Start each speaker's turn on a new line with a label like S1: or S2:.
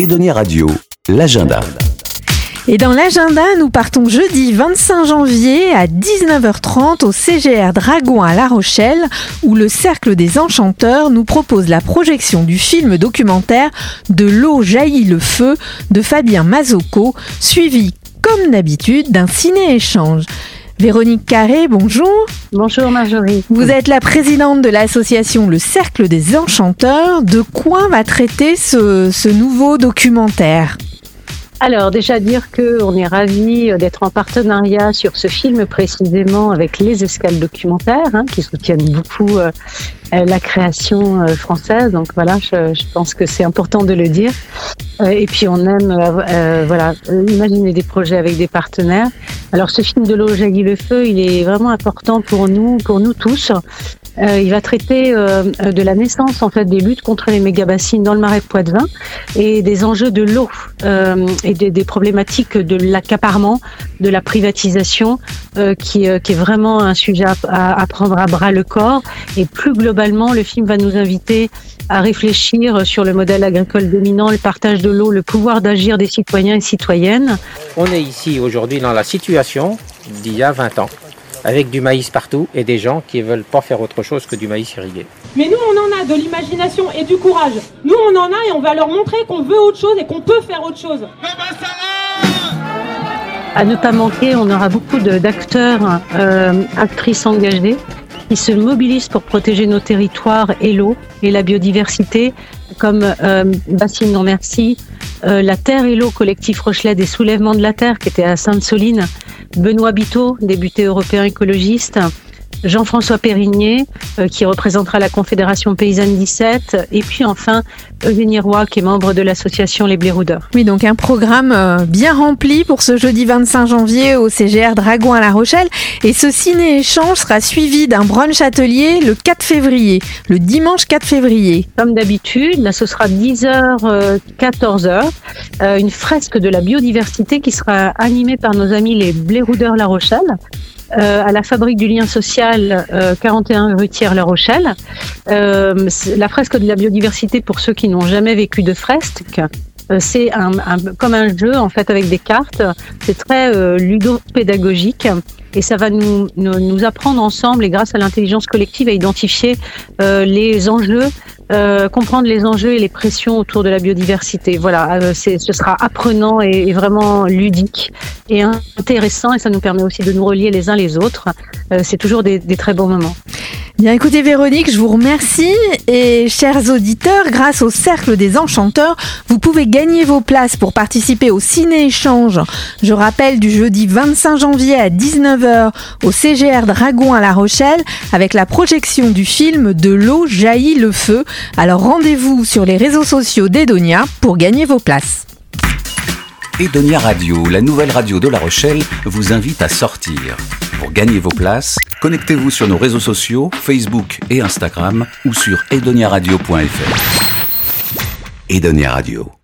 S1: Edonia Radio, l'agenda.
S2: Et dans l'agenda, nous partons jeudi 25 janvier à 19h30 au CGR Dragon à La Rochelle, où le Cercle des Enchanteurs nous propose la projection du film documentaire De l'eau jaillit le feu de Fabien Mazocco, suivi comme d'habitude d'un ciné-échange. Véronique Carré, bonjour.
S3: Bonjour Marjorie.
S2: Vous êtes la présidente de l'association Le Cercle des Enchanteurs. De quoi va traiter ce, ce nouveau documentaire?
S3: Alors déjà dire que on est ravi d'être en partenariat sur ce film précisément avec les escales documentaires hein, qui soutiennent beaucoup euh, la création euh, française. Donc voilà, je, je pense que c'est important de le dire. Euh, et puis on aime euh, voilà imaginer des projets avec des partenaires. Alors ce film de l'eau jaillit le feu, il est vraiment important pour nous, pour nous tous. Euh, il va traiter euh, de la naissance en fait des luttes contre les méga-bassines dans le marais de Poitevin et des enjeux de l'eau euh, et des, des, problématiques de l'accaparement, de la privatisation, qui, qui, est vraiment un sujet à, à, prendre à bras le corps. Et plus globalement, le film va nous inviter à réfléchir sur le modèle agricole dominant, le partage de l'eau, le pouvoir d'agir des citoyens et citoyennes.
S4: On est ici aujourd'hui dans la situation d'il y a 20 ans avec du maïs partout et des gens qui ne veulent pas faire autre chose que du maïs irrigué.
S5: Mais nous, on en a de l'imagination et du courage. Nous, on en a et on va leur montrer qu'on veut autre chose et qu'on peut faire autre chose.
S3: À ne pas manquer, on aura beaucoup d'acteurs, euh, actrices engagées qui se mobilisent pour protéger nos territoires et l'eau et la biodiversité, comme euh, Bassine Non Merci, euh, La Terre et l'eau, collectif Rochelet des soulèvements de la Terre, qui était à Sainte-Soline, Benoît Biteau, député européen écologiste, Jean-François Périgné, euh, qui représentera la Confédération Paysanne 17, et puis enfin Eugénie Roy, qui est membre de l'association Les Bléroudeurs.
S2: Oui, donc un programme euh, bien rempli pour ce jeudi 25 janvier au CGR Dragon à La Rochelle. Et ce ciné-échange sera suivi d'un brunch atelier le 4 février, le dimanche 4 février.
S3: Comme d'habitude, là ce sera 10h, 14h, euh, une fresque de la biodiversité qui sera animée par nos amis les Bléroudeurs La Rochelle. Euh, à la fabrique du lien social euh, 41 rue La Rochelle. Euh, la fresque de la biodiversité pour ceux qui n'ont jamais vécu de fresque. Euh, c'est un, un, comme un jeu en fait avec des cartes. C'est très euh, ludo-pédagogique et ça va nous, nous, nous, apprendre ensemble et grâce à l'intelligence collective à identifier euh, les enjeux, euh, comprendre les enjeux et les pressions autour de la biodiversité. Voilà, euh, ce sera apprenant et, et, vraiment ludique et intéressant et ça nous permet aussi de nous relier les uns les autres. Euh, c'est toujours des, des très bons moments.
S2: Bien écoutez Véronique, je vous remercie et chers auditeurs, grâce au Cercle des Enchanteurs, vous pouvez gagner vos places pour participer au ciné-échange. Je rappelle du jeudi 25 janvier à 19h au CGR Dragon à La Rochelle avec la projection du film De l'eau jaillit le feu. Alors rendez-vous sur les réseaux sociaux d'Edonia pour gagner vos places.
S1: Edonia Radio, la nouvelle radio de La Rochelle, vous invite à sortir. Pour gagner vos places, connectez-vous sur nos réseaux sociaux, Facebook et Instagram ou sur edoniaradio.fr. Edonia Radio.